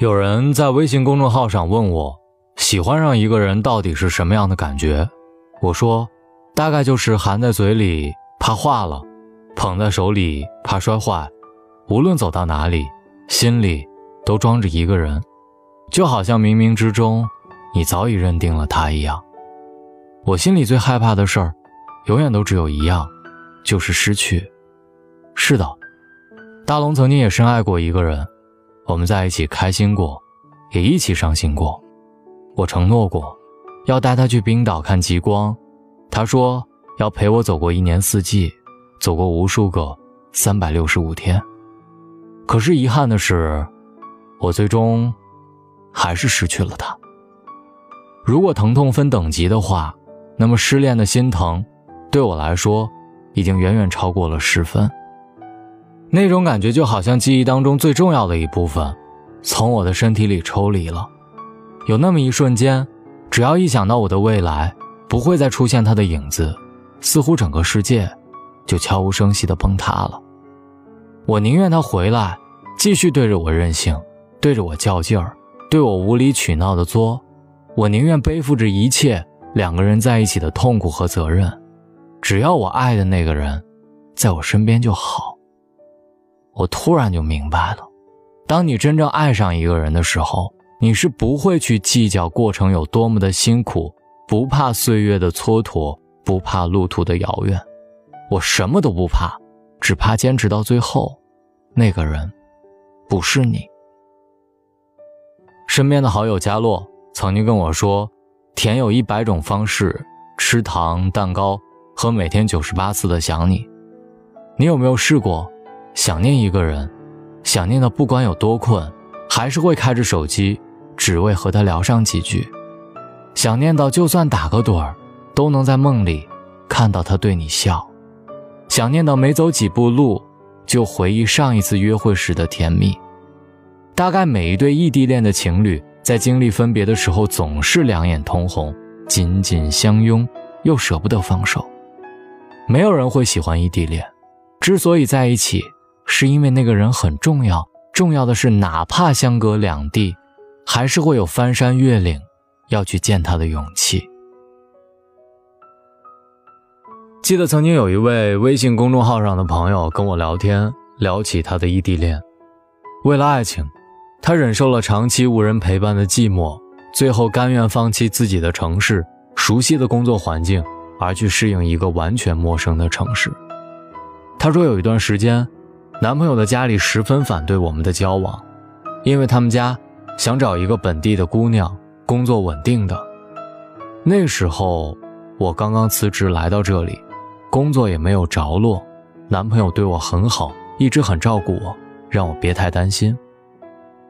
有人在微信公众号上问我，喜欢上一个人到底是什么样的感觉？我说，大概就是含在嘴里怕化了，捧在手里怕摔坏，无论走到哪里，心里都装着一个人，就好像冥冥之中你早已认定了他一样。我心里最害怕的事儿，永远都只有一样，就是失去。是的，大龙曾经也深爱过一个人。我们在一起开心过，也一起伤心过。我承诺过，要带他去冰岛看极光。他说要陪我走过一年四季，走过无数个三百六十五天。可是遗憾的是，我最终还是失去了他。如果疼痛分等级的话，那么失恋的心疼，对我来说，已经远远超过了十分。那种感觉就好像记忆当中最重要的一部分，从我的身体里抽离了。有那么一瞬间，只要一想到我的未来不会再出现他的影子，似乎整个世界就悄无声息地崩塌了。我宁愿他回来，继续对着我任性，对着我较劲儿，对我无理取闹的作。我宁愿背负着一切两个人在一起的痛苦和责任，只要我爱的那个人在我身边就好。我突然就明白了，当你真正爱上一个人的时候，你是不会去计较过程有多么的辛苦，不怕岁月的蹉跎，不怕路途的遥远。我什么都不怕，只怕坚持到最后，那个人不是你。身边的好友佳洛曾经跟我说，甜有一百种方式，吃糖蛋糕和每天九十八次的想你，你有没有试过？想念一个人，想念的不管有多困，还是会开着手机，只为和他聊上几句。想念到就算打个盹儿，都能在梦里看到他对你笑。想念到没走几步路，就回忆上一次约会时的甜蜜。大概每一对异地恋的情侣，在经历分别的时候，总是两眼通红，紧紧相拥，又舍不得放手。没有人会喜欢异地恋，之所以在一起。是因为那个人很重要，重要的是，哪怕相隔两地，还是会有翻山越岭要去见他的勇气。记得曾经有一位微信公众号上的朋友跟我聊天，聊起他的异地恋。为了爱情，他忍受了长期无人陪伴的寂寞，最后甘愿放弃自己的城市、熟悉的工作环境，而去适应一个完全陌生的城市。他说有一段时间。男朋友的家里十分反对我们的交往，因为他们家想找一个本地的姑娘，工作稳定的。那时候我刚刚辞职来到这里，工作也没有着落，男朋友对我很好，一直很照顾我，让我别太担心。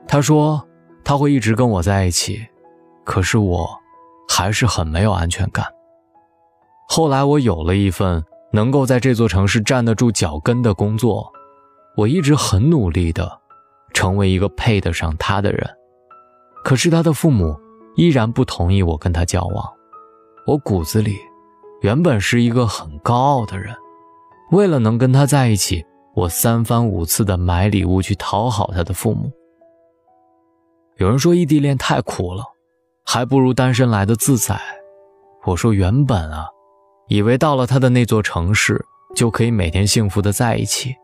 他说他会一直跟我在一起，可是我还是很没有安全感。后来我有了一份能够在这座城市站得住脚跟的工作。我一直很努力的，成为一个配得上他的人，可是他的父母依然不同意我跟他交往。我骨子里原本是一个很高傲的人，为了能跟他在一起，我三番五次的买礼物去讨好他的父母。有人说异地恋太苦了，还不如单身来的自在。我说原本啊，以为到了他的那座城市就可以每天幸福的在一起。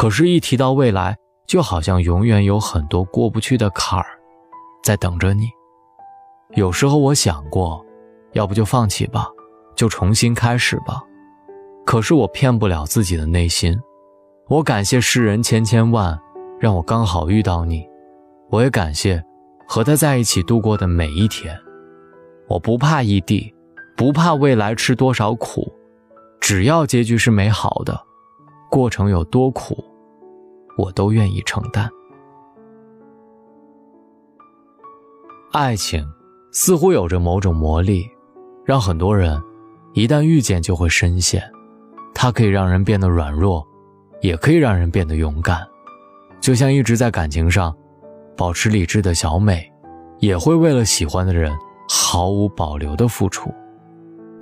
可是，一提到未来，就好像永远有很多过不去的坎儿，在等着你。有时候我想过，要不就放弃吧，就重新开始吧。可是我骗不了自己的内心。我感谢世人千千万，让我刚好遇到你。我也感谢和他在一起度过的每一天。我不怕异地，不怕未来吃多少苦，只要结局是美好的。过程有多苦，我都愿意承担。爱情似乎有着某种魔力，让很多人一旦遇见就会深陷。它可以让人变得软弱，也可以让人变得勇敢。就像一直在感情上保持理智的小美，也会为了喜欢的人毫无保留的付出。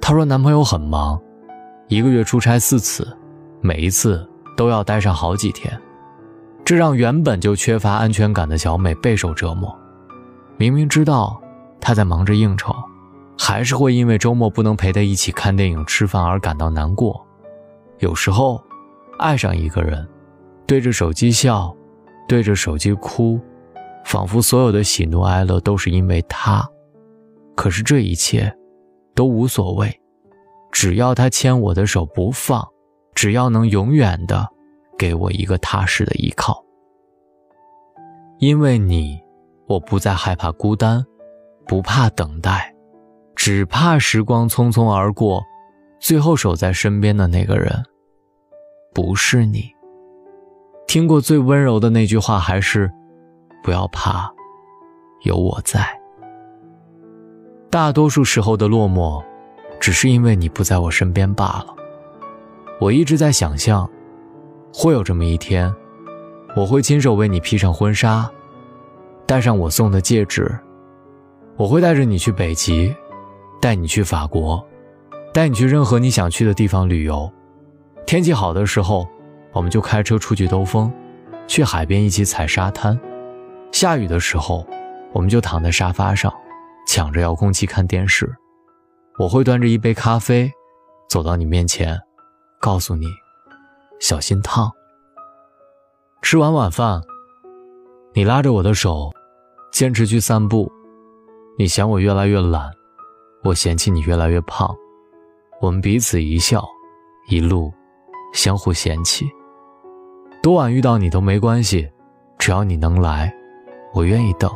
她说男朋友很忙，一个月出差四次。每一次都要待上好几天，这让原本就缺乏安全感的小美备受折磨。明明知道他在忙着应酬，还是会因为周末不能陪他一起看电影、吃饭而感到难过。有时候，爱上一个人，对着手机笑，对着手机哭，仿佛所有的喜怒哀乐都是因为他。可是这一切，都无所谓，只要他牵我的手不放，只要能永远的给我一个踏实的依靠。因为你，我不再害怕孤单，不怕等待，只怕时光匆匆而过，最后守在身边的那个人，不是你。听过最温柔的那句话还是，不要怕，有我在。大多数时候的落寞，只是因为你不在我身边罢了。我一直在想象，会有这么一天。我会亲手为你披上婚纱，戴上我送的戒指。我会带着你去北极，带你去法国，带你去任何你想去的地方旅游。天气好的时候，我们就开车出去兜风，去海边一起踩沙滩。下雨的时候，我们就躺在沙发上，抢着遥控器看电视。我会端着一杯咖啡，走到你面前，告诉你，小心烫。吃完晚饭，你拉着我的手，坚持去散步。你嫌我越来越懒，我嫌弃你越来越胖。我们彼此一笑，一路相互嫌弃。多晚遇到你都没关系，只要你能来，我愿意等。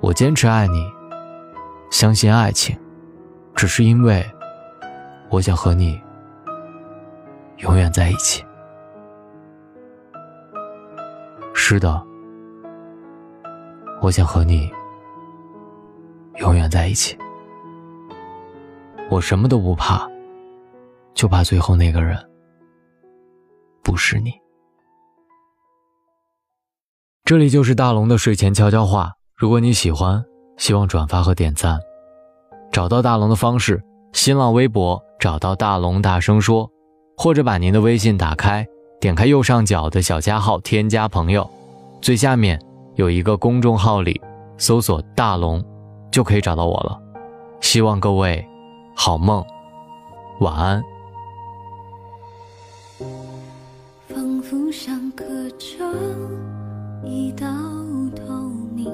我坚持爱你，相信爱情，只是因为我想和你永远在一起。是的，我想和你永远在一起。我什么都不怕，就怕最后那个人不是你。这里就是大龙的睡前悄悄话。如果你喜欢，希望转发和点赞。找到大龙的方式：新浪微博找到大龙，大声说，或者把您的微信打开，点开右上角的小加号，添加朋友。最下面有一个公众号里搜索“大龙”，就可以找到我了。希望各位好梦，晚安。仿佛上刻着一道透明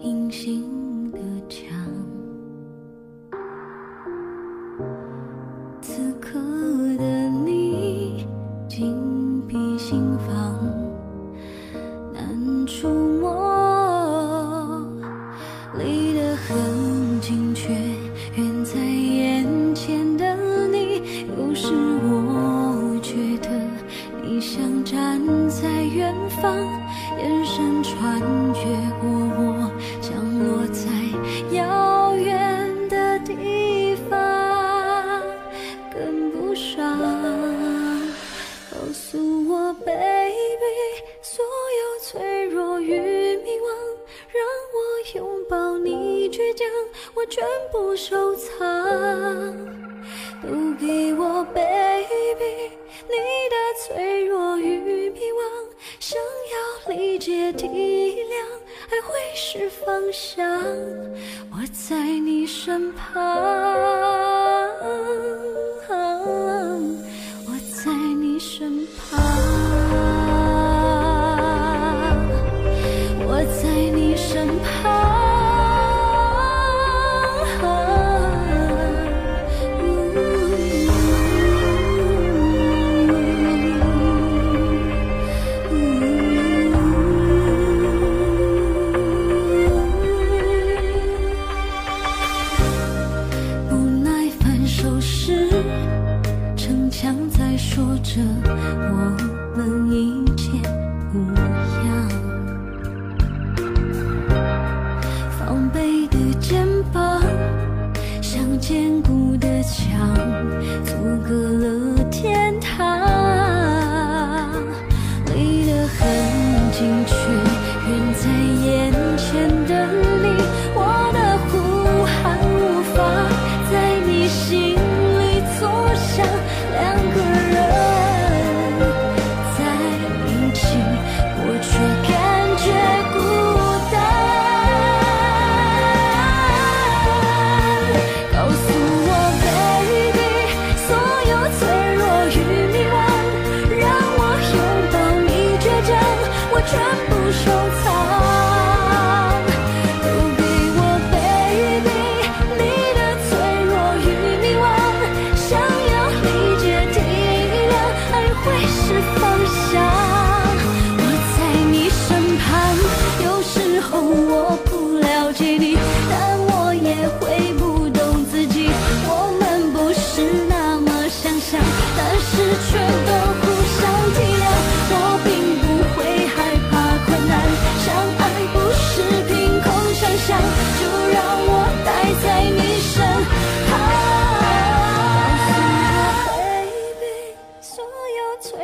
隐形触摸，理解体谅，爱会是方向。我在你身旁。Trump.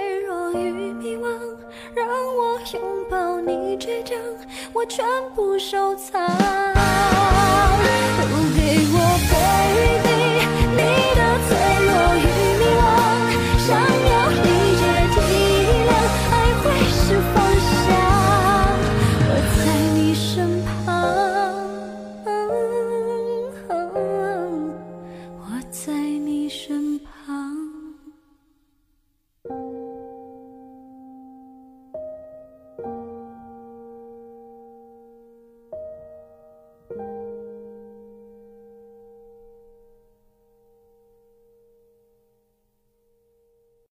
脆弱与迷惘，让我拥抱你倔强，我全部收藏。都给我。